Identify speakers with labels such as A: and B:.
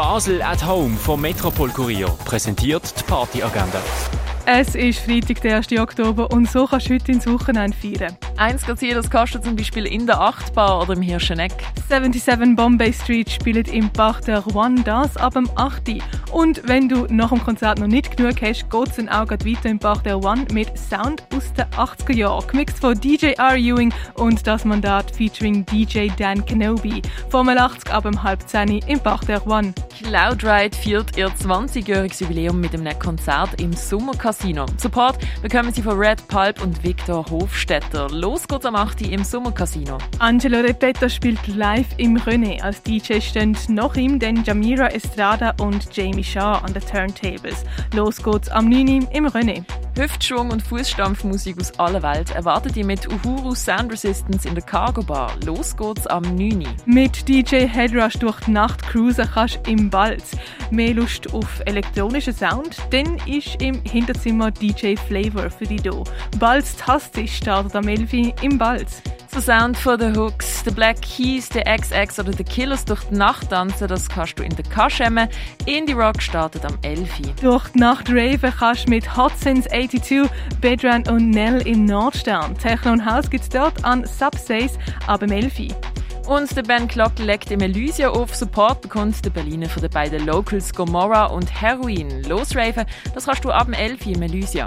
A: Basel at Home vom Metropol Kurier präsentiert die Partyagenda.
B: Es ist Freitag, der 1. Oktober und so kannst du heute ins Wochenende feiern.
C: Eins geht das kannst du zum Beispiel in der Achtbar oder im Hirscheneck.
B: 77 Bombay Street spielt im Bach der One das ab dem 8. Und wenn du nach dem Konzert noch nicht genug hast, geht es dann auch weiter im Bach der One mit Sound aus den 80er Jahren. Gemixt von DJ R. Ewing und das Mandat featuring DJ Dan Kenobi. Formel 80 ab dem halb 10 im Bach der One.
C: Cloudride feiert ihr 20-jähriges Jubiläum mit einem Konzert im Sommercasino. Support bekommen sie von Red Pulp und Victor Hofstetter. Los geht's am 8. im Sommercasino.
B: Angelo Repetto spielt live im René. Als DJ stehen nach ihm dann Jamira Estrada und Jamie Shaw an den Turntables. Los geht's am 9. im René.
C: Hüftschwung und Fußstampfmusik aus aller Welt erwartet ihr mit Uhuru Sound Resistance in der Cargo Bar. Los geht's am 9.
B: Mit DJ Headrush durch die Nacht cruisen kannst im Balz. Mehr Lust auf elektronischen Sound? Dann ist im Hinterzimmer DJ Flavor für dich da. Balz Tastisch startet am 11 im Balz.
C: Der Sound von The Hooks, The Black Keys, The XX oder The Killers durch die Nacht tanzen, das kannst du in der Kaschemme. Indie Rock startet am 11.
B: Durch die Nacht raven kannst du mit Hot Since 82, Bedran und Nell im Nordstern. Techno und House gibt's dort an Subsays ab dem 11.
C: Und der Ben Clock legt im Elysia auf. Support bekommt der Berliner von den beiden Locals Gomorra und Heroin. Losraven, das kannst du ab dem 11. im Elysia.